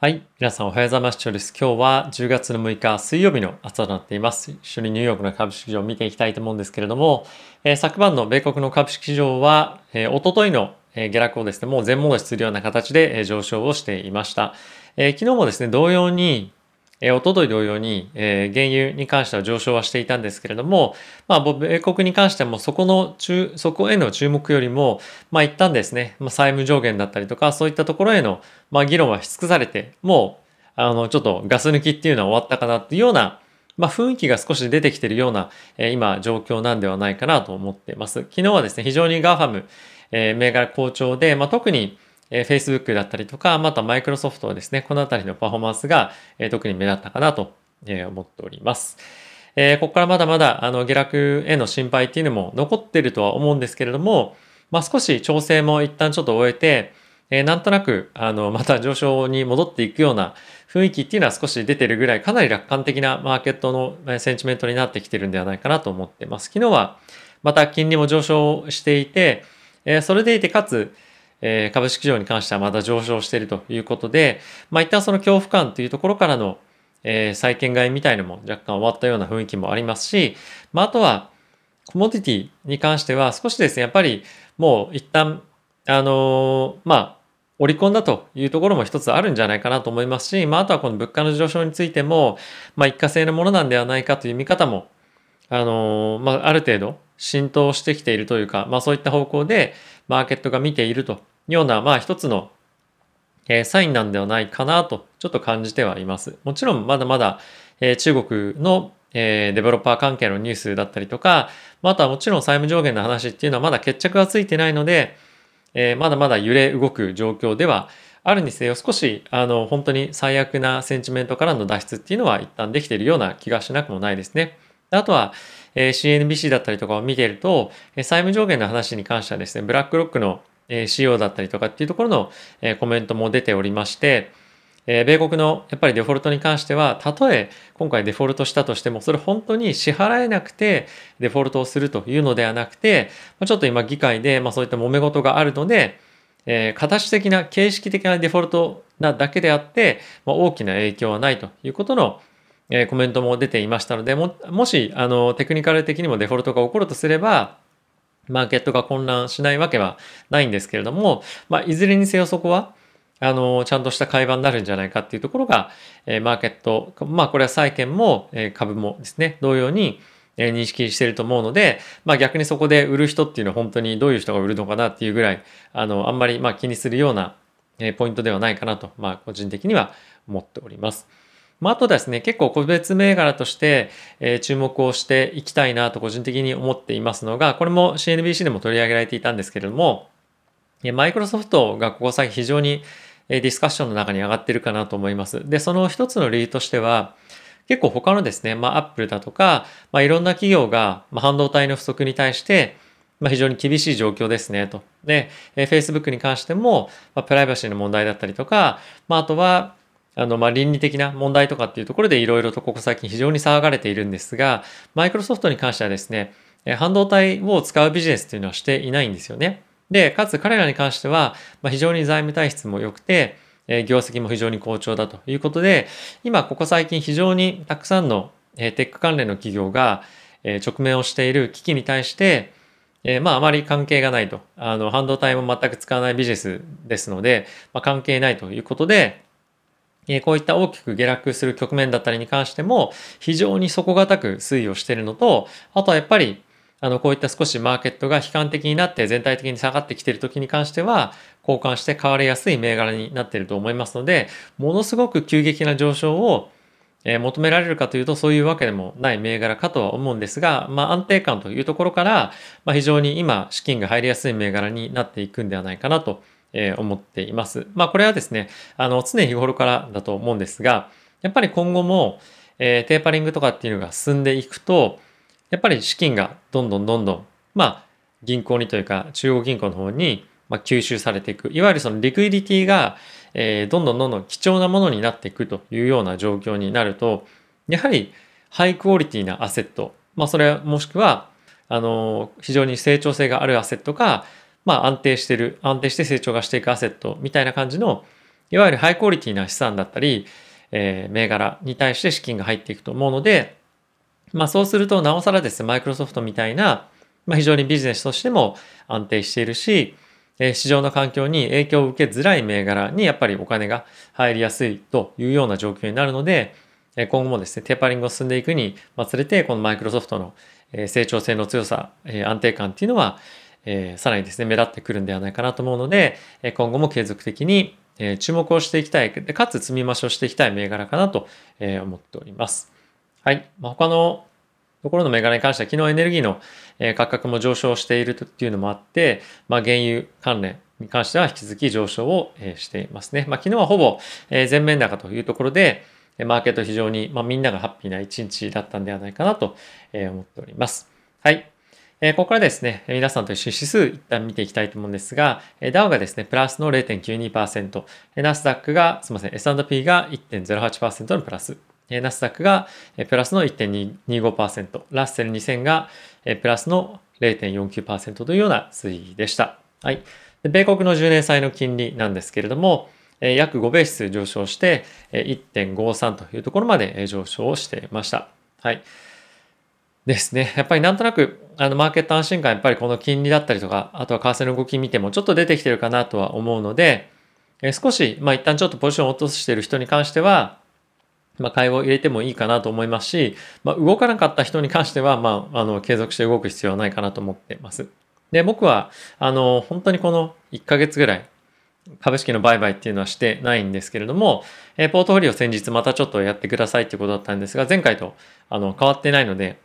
はい。皆さんおはようございます。です。今日は10月の6日水曜日の朝となっています。一緒にニューヨークの株式市場を見ていきたいと思うんですけれども、えー、昨晩の米国の株式市場は、えー、おとといの下落をですね、もう全戻しするような形で上昇をしていました。えー、昨日もですね、同様に、えー、おととい同様に、えー、原油に関しては上昇はしていたんですけれども、まあ、米国に関してもそこの中、そこへの注目よりも、まあ、一旦ですね、まあ、債務上限だったりとか、そういったところへの、まあ、議論はし尽くされて、もう、あの、ちょっとガス抜きっていうのは終わったかなっていうような、まあ、雰囲気が少し出てきてるような、えー、今、状況なんではないかなと思っています。昨日はですね、非常に GAFAM、えー、銘柄好調で、まあ、特に、えー、Facebook だったりとか、またマイクロソフトはですね、このあたりのパフォーマンスが、えー、特に目立ったかなとえ思っております。えー、ここからまだまだあの下落への心配っていうのも残ってるとは思うんですけれども、まあ、少し調整も一旦ちょっと終えて、えー、なんとなくあのまた上昇に戻っていくような雰囲気っていうのは少し出てるぐらいかなり楽観的なマーケットのセンチメントになってきてるんではないかなと思ってます。昨日はまた金利も上昇していて、えー、それでいてかつ、えー、株式市場に関してはまだ上昇しているということで、まあ、一旦その恐怖感というところからのえー、債券買いみたいのも若干終わったような雰囲気もありますし、まあ、あとは、コモディティに関しては少しですね、やっぱりもう一旦、あのー、まあ、織り込んだというところも一つあるんじゃないかなと思いますし、まあ、あとはこの物価の上昇についても、まあ、一過性のものなんではないかという見方も、あのー、まあ、ある程度浸透してきているというか、まあ、そういった方向でマーケットが見ているとような、まあ、一つのえー、サインなんではないかなとちょっと感じてはいます。もちろんまだまだ、えー、中国の、えー、デベロッパー関係のニュースだったりとか、まあ、とはもちろん債務上限の話っていうのはまだ決着がついてないので、え、まだまだ揺れ動く状況ではあるにせよ少しあの本当に最悪なセンチメントからの脱出っていうのは一旦できているような気がしなくもないですね。あとは、え、CNBC だったりとかを見ていると、え債務上限の話に関してはですね、ブラックロックのえ仕様だったりとかっていうところの、えコメントも出ておりまして、え米国のやっぱりデフォルトに関しては、たとえ今回デフォルトしたとしても、それ本当に支払えなくてデフォルトをするというのではなくて、ちょっと今議会で、ま、そういった揉め事があるので、え、形的な、形式的なデフォルトなだけであって、ま、大きな影響はないということの、え、コメントも出ていましたので、ももしあのテクニカル的にもデフォルトが起こるとすれば、マーケットが混乱しないわけはないんですけれども、まあ、いずれにせよそこは、あの、ちゃんとした会話になるんじゃないかっていうところが、え、マーケット、まあ、これは債券も、え、株もですね、同様に、え、認識していると思うので、まあ、逆にそこで売る人っていうのは本当にどういう人が売るのかなっていうぐらい、あの、あんまり、ま、気にするような、え、ポイントではないかなと、まあ、個人的には思っております。まあ、あとですね、結構個別銘柄として、え、注目をしていきたいなと個人的に思っていますのが、これも CNBC でも取り上げられていたんですけれども、マイクロソフトがここ最近非常にディスカッションの中に上がってるかなと思います。で、その一つの理由としては、結構他のですね、まあ、アップルだとか、まあ、いろんな企業が、まあ、半導体の不足に対して、まあ、非常に厳しい状況ですね、と。で、え Facebook に関しても、まあ、プライバシーの問題だったりとか、まあ、あとは、あの、ま、倫理的な問題とかっていうところでいろいろとここ最近非常に騒がれているんですが、マイクロソフトに関してはですね、半導体を使うビジネスっていうのはしていないんですよね。で、かつ彼らに関しては、ま、非常に財務体質も良くて、え業績も非常に好調だということで、今ここ最近非常にたくさんのテック関連の企業が直面をしている危機に対して、えまああまり関係がないと。あの、半導体も全く使わないビジネスですので、まあ、関係ないということで、こういった大きく下落する局面だったりに関しても非常に底堅く推移をしているのと、あとはやっぱりあの、こういった少しマーケットが悲観的になって全体的に下がってきている時に関しては、交換して買われやすい銘柄になっていると思いますので、ものすごく急激な上昇を求められるかというとそういうわけでもない銘柄かとは思うんですが、まあ安定感というところから、まあ非常に今資金が入りやすい銘柄になっていくんではないかなとえ思っています。まあこれはですね、あの常日頃からだと思うんですが、やっぱり今後も、えー、テーパリングとかっていうのが進んでいくと、やっぱり資金がどんどんどんどん、まあ銀行にというか中央銀行の方に、まあ、吸収されていく。いわゆるそのリクイディティが、えー、どんどんどんどん貴重なものになっていくというような状況になると、やはりハイクオリティなアセット、まあそれもしくは、あの、非常に成長性があるアセットが、まあ安定してる、安定して成長がしていくアセットみたいな感じの、いわゆるハイクオリティな資産だったり、えー、銘柄に対して資金が入っていくと思うので、まあそうするとなおさらですね、マイクロソフトみたいな、まあ非常にビジネスとしても安定しているし、えー、市場の環境に影響を受けづらい銘柄にやっぱりお金が入りやすいというような状況になるので、今後もですね、テーパリングを進んでいくにつれて、このマイクロソフトの成長性の強さ、安定感っていうのは、えさらにですね、目立ってくるんではないかなと思うので、今後も継続的に注目をしていきたい、かつ積み増しをしていきたい銘柄かなと思っております。はい。まあ、他のところの銘柄に関しては、昨日エネルギーの価格も上昇しているというのもあって、まあ、原油関連に関しては引き続き上昇をしていますね。まあ、昨日はほぼ全面高というところで、マーケット非常に、まあ、みんながハッピーな一日だったんではないかなと思っております。はい。ここからですね、皆さんと一緒に指数一旦見ていきたいと思うんですが、ダウがですね、プラスの0.92%、ナスダックが、すみません、S&P が1.08%のプラス、ナスダックがプラスの1.25%、ラッセル2000がプラスの0.49%というような推移でした。はい。米国の10年債の金利なんですけれども、約5ベース上昇して1.53というところまで上昇をしていました。はい。ですね。やっぱりなんとなく、あの、マーケット安心感、やっぱりこの金利だったりとか、あとは為替の動き見てもちょっと出てきてるかなとは思うので、え少し、まあ一旦ちょっとポジションを落としてる人に関しては、まあ、買いを入れてもいいかなと思いますし、まあ、動かなかった人に関しては、まあ、あの、継続して動く必要はないかなと思ってます。で、僕は、あの、本当にこの1ヶ月ぐらい、株式の売買っていうのはしてないんですけれども、えポートフォリオ先日またちょっとやってくださいっていうことだったんですが、前回とあの変わってないので、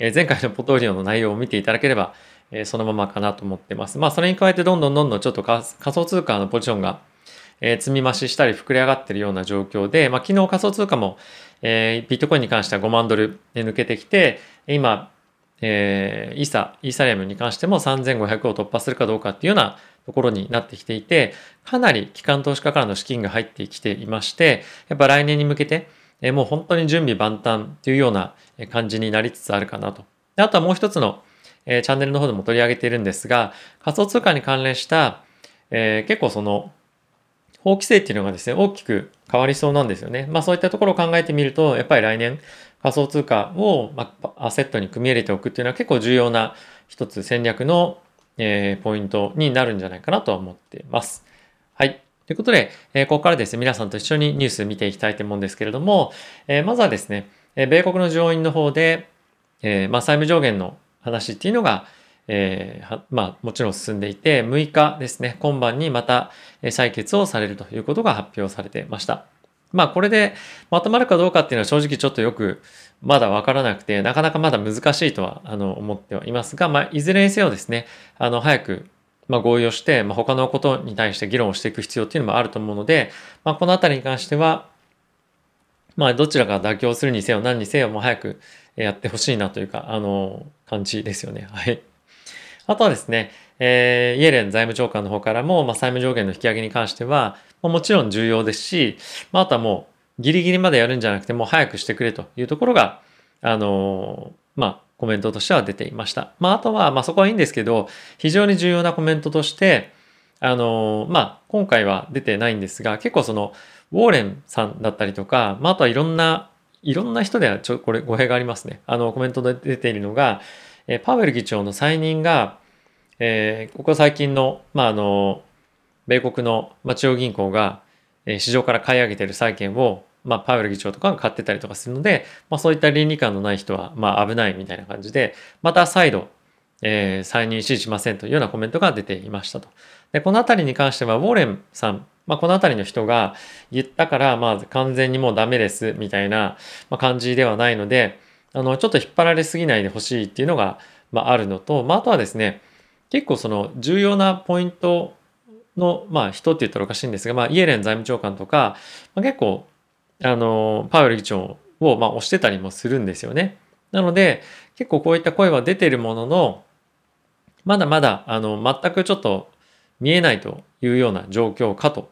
え前回のポトリオの内容を見ていただければ、えそのままかなと思ってます。まあ、それに加えてどんどんどんどんちょっと仮想通貨のポジションが、え積み増ししたり膨れ上がってるような状況で、まあ、昨日仮想通貨も、えビットコインに関しては5万ドル抜けてきて、今、えー、イーサ、イーサリアムに関しても3500を突破するかどうかっていうようなところになってきていて、かなり機関投資家からの資金が入ってきていまして、やっぱ来年に向けて、えもう本当に準備万端っていうような感じになりつつあるかなと。であとはもう一つの、えチャンネルの方でも取り上げているんですが、仮想通貨に関連した、えー、結構その、法規制っていうのがですね、大きく変わりそうなんですよね。まあそういったところを考えてみると、やっぱり来年仮想通貨を、ま、アセットに組み入れておくっていうのは結構重要な一つ戦略の、えー、ポイントになるんじゃないかなとは思っています。はい。ということで、え、ここからですね、皆さんと一緒にニュース見ていきたいと思うんですけれども、え、まずはですね、え米国の上院の方で、えまあ、債務上限の話っていうのが、え、まあ、もちろん進んでいて、6日ですね、今晩にまた採決をされるということが発表されてました。まあ、これでまとまるかどうかっていうのは正直ちょっとよくまだわからなくて、なかなかまだ難しいとは、あの、思ってはいますが、まあ、いずれにせよですね、あの、早くまあ、合意をして、まあ、他のことに対して議論をしていく必要っていうのもあると思うので、まあ、このあたりに関しては、まあ、どちらが妥協するにせよ何にせよもう早くやってほしいなというか、あの、感じですよね。はい。あとはですね、えー、イエレン財務長官の方からも、まあ、債務上限の引き上げに関しては、まあ、もちろん重要ですし、まあ、あとはもうギリギリまでやるんじゃなくてもう早くしてくれというところが、あのまあ、コメントとしては出ていました。まあ、あとは、まあ、そこはいいんですけど、非常に重要なコメントとして、あの、まあ、今回は出てないんですが、結構その、ウォーレンさんだったりとか、まあ、あとはいろんな、いろんな人ではちょ、これ語弊がありますね。あの、コメントで出ているのが、えパウエル議長の再任が、えー、ここ最近の、まあ、あの、米国の中央銀行が、え、市場から買い上げている債券を、まあ、パウエル議長とかが買ってたりとかするので、まあ、そういった倫理観のない人は、まあ、危ないみたいな感じで、また再度、えー、再任支持しませんというようなコメントが出ていましたと。で、このあたりに関しては、ウォーレンさん、まあ、このあたりの人が言ったから、まあ、完全にもうダメです、みたいな感じではないので、あの、ちょっと引っ張られすぎないでほしいっていうのが、まあ、あるのと、まあ、あとはですね、結構その重要なポイントの、まあ、人って言ったらおかしいんですが、まあ、イエレン財務長官とか、まあ、結構あの、パウエル議長を、まあ、押してたりもするんですよね。なので、結構こういった声は出てるものの、まだまだ、あの、全くちょっと見えないというような状況かと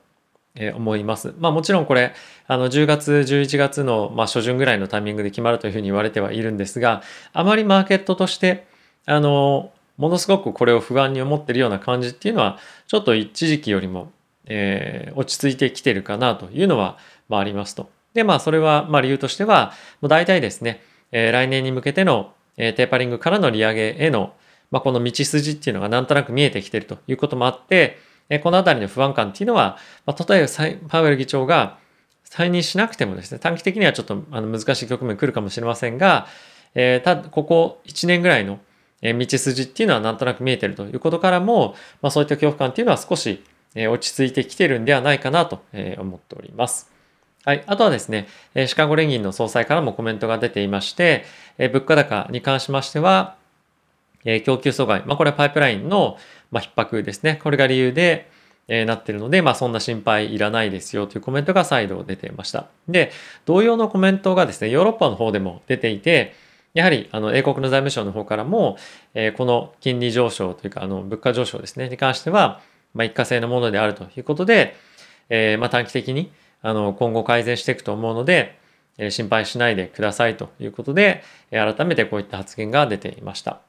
思います。まあもちろんこれ、あの10月、11月の、まあ、初旬ぐらいのタイミングで決まるというふうに言われてはいるんですが、あまりマーケットとして、あの、ものすごくこれを不安に思ってるような感じっていうのは、ちょっと一時期よりもえー、落ち着いてきてるかなというのは、まあ、ありますと。で、まあ、それは、まあ、理由としては、もう大体ですね、えー、来年に向けての、えー、テーパリングからの利上げへの、まあ、この道筋っていうのがなんとなく見えてきてるということもあって、えー、このあたりの不安感っていうのは、まあ、例えばパウエル議長が再任しなくてもですね、短期的にはちょっとあの難しい局面来るかもしれませんが、えー、たここ1年ぐらいの道筋っていうのはなんとなく見えてるということからも、まあ、そういった恐怖感っていうのは少し落ち着いてきてるんではないかなと思っております。はい。あとはですね、シカゴ連銀の総裁からもコメントが出ていまして、物価高に関しましては、供給阻害、まあ、これはパイプラインの逼迫ですね。これが理由で、なってるので、まあそんな心配いらないですよというコメントが再度出ていました。で、同様のコメントがですね、ヨーロッパの方でも出ていて、やはりあの英国の財務省の方からも、えー、この金利上昇というかあの物価上昇ですねに関しては、まあ、一過性のものであるということで、えー、まあ短期的にあの今後改善していくと思うので、え、心配しないでくださいということで、え、改めてこういった発言が出ていました。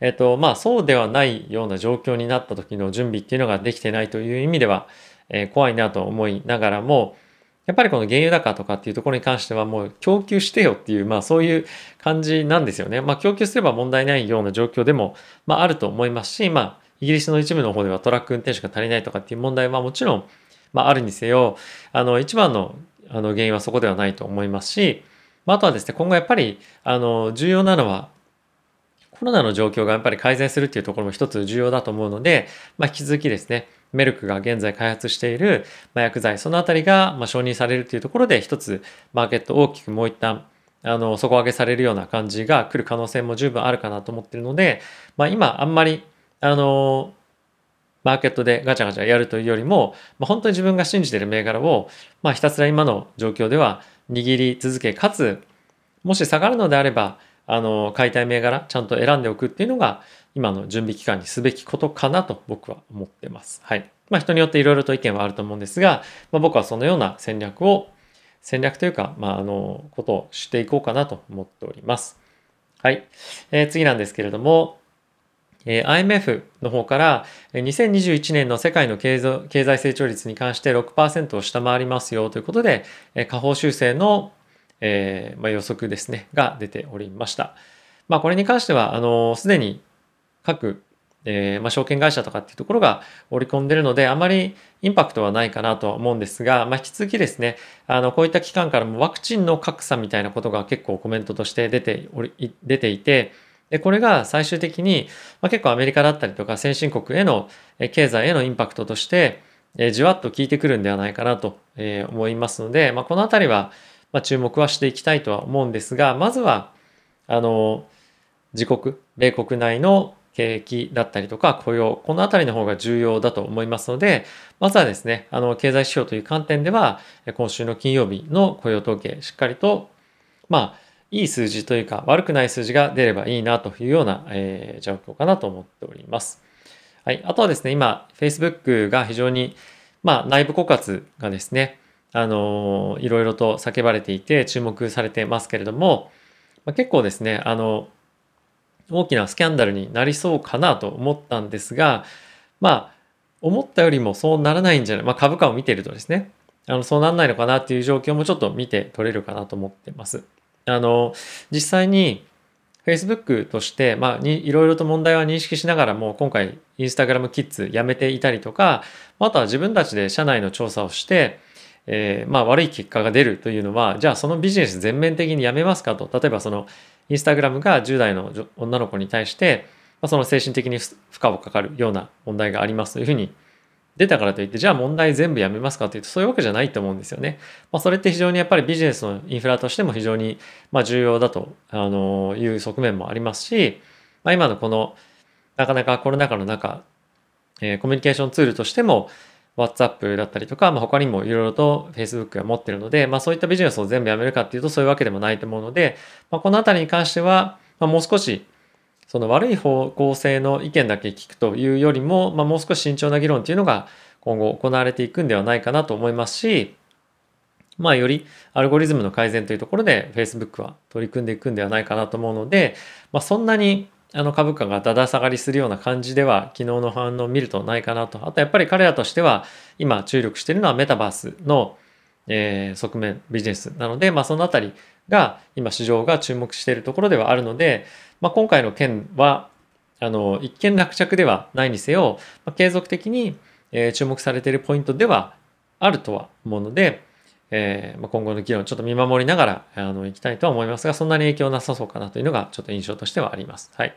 えっ、とまあそうではないような状況になった時の準備っていうのができてないという意味では、え、怖いなと思いながらも、やっぱりこの原油高とかっていうところに関してはもう供給してよっていう、まあそういう感じなんですよね。まあ供給すれば問題ないような状況でも、まああると思いますし、まあイギリスの一部の方ではトラック運転手が足りないとかっていう問題はもちろん、まああるにせよ、あの一番のあの原因はそこではないと思いますし、まあ、あとはですね、今後やっぱりあの重要なのはコロナの状況がやっぱり改善するっていうところも一つ重要だと思うので、まあ、引き続きですね、メルクが現在開発している薬剤、そのあたりが承認されるというところで一つマーケット大きくもう一旦あの底上げされるような感じが来る可能性も十分あるかなと思ってるので、まあ、今あんまりあのマーケットでガチャガチャやるというよりも、まあ、本当に自分が信じている銘柄を、まあ、ひたすら今の状況では握り続けかつもし下がるのであればあの買いたい銘柄ちゃんと選んでおくっていうのが今の準備期間にすべきことかなと僕は思ってます。はい。まあ人によっていろいろと意見はあると思うんですが、まあ、僕はそのような戦略を、戦略というか、まああの、ことをしていこうかなと思っております。はい。えー、次なんですけれども、え、IMF の方から2021年の世界の経済成長率に関して6%を下回りますよということで、え、下方修正の、えま、予測ですね、が出ておりました。まあこれに関しては、あの、すでに各、え、まあ、証券会社とかっていうところが織り込んでるので、あまりインパクトはないかなとは思うんですが、まあ、引き続きですね、あの、こういった機関からもワクチンの格差みたいなことが結構コメントとして出ており、出ていて、で、これが最終的に、まあ、結構アメリカだったりとか先進国への経済へのインパクトとして、えじわっと効いてくるんではないかなとえ思いますので、まあ、このあたりは、ま注目はしていきたいとは思うんですが、まずは、あの、自国、米国内の景気だったりとか雇用、このあたりの方が重要だと思いますので、まずはですね、あの、経済指標という観点では、今週の金曜日の雇用統計、しっかりと、まあ、いい数字というか、悪くない数字が出ればいいなというような、えー、状況かなと思っております。はい。あとはですね、今、Facebook が非常に、まあ、内部告発がですね、あのいろいろと叫ばれていて注目されてますけれども、まあ、結構ですね、あの、大きなスキャンダルになりそうかなと思ったんですが、まあ、思ったよりもそうならないんじゃない、まあ、株価を見てるとですね、あのそうならないのかなっていう状況もちょっと見て取れるかなと思ってます。あの、実際に Facebook として、まあ、にいろいろと問題は認識しながらも、今回 Instagram Kids やめていたりとか、あとは自分たちで社内の調査をして、えー、まあ悪い結果が出るというのは、じゃあそのビジネス全面的にやめますかと。例えばそのインスタグラムが10代の女の子に対して、まあ、その精神的に負荷をかかるような問題がありますというふうに出たからといって、じゃあ問題全部やめますかというと、そういうわけじゃないと思うんですよね。まあ、それって非常にやっぱりビジネスのインフラとしても非常にまあ重要だとあのいう側面もありますし、まあ、今のこのなかなかコロナ禍の中、えー、コミュニケーションツールとしても WhatsApp だったりとか、まあ、他にもいろいろと Facebook が持ってるので、まあ、そういったビジネスを全部やめるかっていうとそういうわけでもないと思うので、まあ、このあたりに関しては、ま、もう少しその悪い方向性の意見だけ聞くというよりも、まあ、もう少し慎重な議論っていうのが今後行われていくんではないかなと思いますし、まあ、よりアルゴリズムの改善というところで Facebook は取り組んでいくんではないかなと思うので、まあ、そんなにあの株価がだだ下がりするような感じでは昨日の反応を見るとないかなと。あとやっぱり彼らとしては今注力しているのはメタバースの、えー、側面ビジネスなので、まあ、そのあたりが今市場が注目しているところではあるので、まあ、今回の件はあの一見落着ではないにせよ、まあ、継続的に、え、注目されているポイントではあるとは思うので、えー、まあ、今後の議論ちょっと見守りながらあのいきたいとは思いますがそんなに影響なさそうかなというのがちょっと印象としてはあります。はい、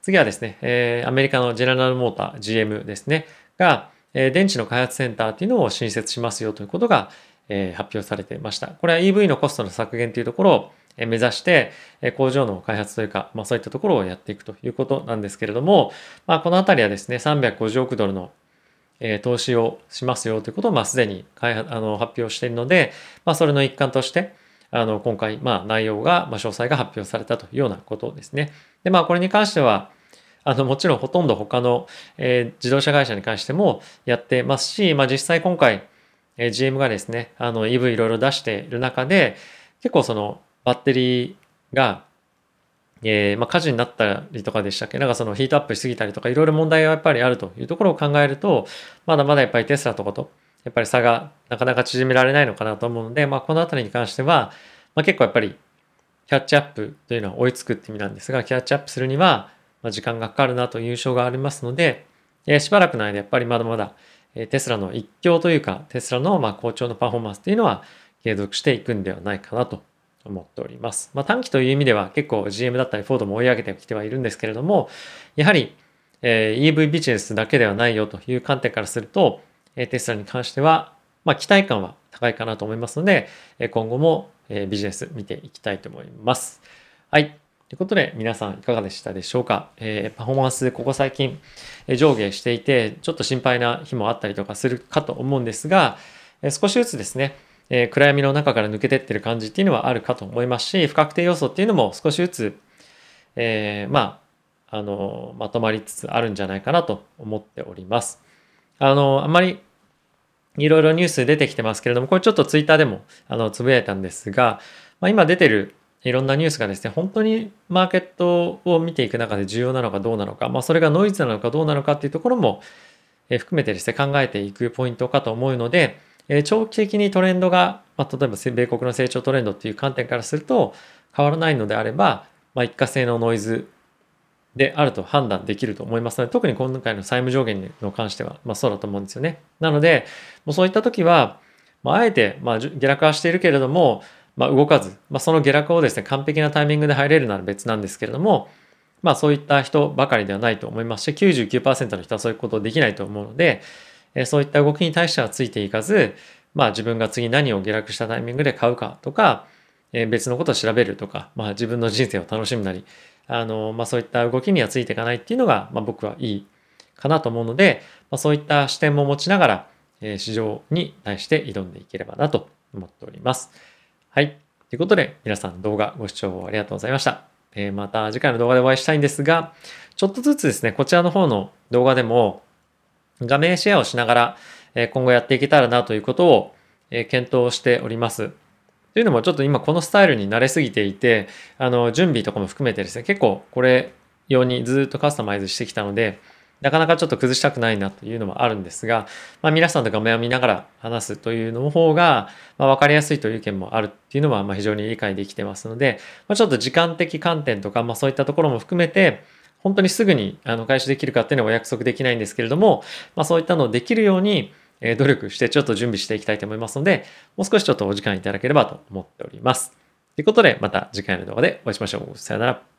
次はですね、えー、アメリカのジェネラルモーター GM ですねが、え、電池の開発センターっていうのを新設しますよということが、え発表されていました。これは EV のコストの削減というところを目指して工場の開発というか、まあ、そういったところをやっていくということなんですけれども、まあ、このあたりはですね350億ドルの投資をしますよということをまあすでに開発あの発表しているので、まあ、それの一環としてあの今回まあ内容が、まあ、詳細が発表されたというようなことですね。でまあこれに関してはあのもちろんほとんど他の、えー、自動車会社に関してもやってますし、まあ、実際今回、え、GM がですねあの EV いろいろ出している中で結構そのバッテリーが、えー、まあ、火事になったりとかでしたっけ？なんかそのヒートアップしすぎたりとかいろいろ問題がやっぱりあるというところを考えるとまだまだやっぱりテスラとかとやっぱり差がなかなか縮められないのかなと思うので、まあ、この辺りに関しては、まあ、結構やっぱりキャッチアップというのは追いつくって意味なんですがキャッチアップするには時間がかかるなという印象がありますので、えー、しばらくの間やっぱりまだまだテスラの一強というかテスラのま好調のパフォーマンスというのは継続していくんではないかなと思っております。まあ、短期という意味では結構 GM だったりフォードも追い上げてきてはいるんですけれども、やはり、え、EV ビジネスだけではないよという観点からすると、えテスラに関しては、まあ、期待感は高いかなと思いますので、今後も、ビジネス見ていきたいと思います。はい。ということで、皆さんいかがでしたでしょうか、えー、パフォーマンス、ここ最近、え上下していて、ちょっと心配な日もあったりとかするかと思うんですが、え少しずつですね、え、暗闇の中から抜けてってる感じっていうのはあるかと思いますし、不確定要素っていうのも少しずつ、え、まあ、あの、まとまりつつあるんじゃないかなと思っております。あの、あんまりいろいろニュース出てきてますけれども、これちょっとツイッターでもあのつぶやいたんですが、まあ、今出てるいろんなニュースがですね、本当にマーケットを見ていく中で重要なのかどうなのか、まあ、それがノイズなのかどうなのかっていうところも含めてですね、考えていくポイントかと思うので、長期的にトレンドが、まあ、例えば米国の成長トレンドっていう観点からすると変わらないのであれば、まあ、一過性のノイズであると判断できると思いますので特に今回の債務上限の関しては、まあ、そうだと思うんですよね。なのでもうそういった時は、まあ、あえて、まあ、下落はしているけれども、まあ、動かず、まあ、その下落をですね完璧なタイミングで入れるなら別なんですけれどもまあそういった人ばかりではないと思いますし99%の人はそういうことできないと思うので、えそういった動きに対してはついていかず、まあ自分が次何を下落したタイミングで買うかとか、え別のことを調べるとか、まあ自分の人生を楽しむなり、あの、まあそういった動きにはついていかないっていうのが、まあ僕はいいかなと思うので、まあそういった視点も持ちながら、え市場に対して挑んでいければなと思っております。はい。ということで、皆さん動画ご視聴ありがとうございました。えまた次回の動画でお会いしたいんですが、ちょっとずつですね、こちらの方の動画でも、画面シェアをしながら、え今後やっていけたらなということをえ検討しております。というのもちょっと今このスタイルに慣れすぎていて、あの、準備とかも含めてですね、結構これ用にずっとカスタマイズしてきたので、なかなかちょっと崩したくないなというのもあるんですが、まあ、皆さんと画面を見ながら話すというの方が、まあ、分かりやすいという意見もあるっていうのはま非常に理解できてますので、まあ、ちょっと時間的観点とか、まあ、そういったところも含めて、本当にすぐにあの開始できるかっていうのはお約束できないんですけれども、まあ、そういったのをできるように努力してちょっと準備していきたいと思いますので、もう少しちょっとお時間いただければと思っております。ということで、また次回の動画でお会いしましょう。さよなら。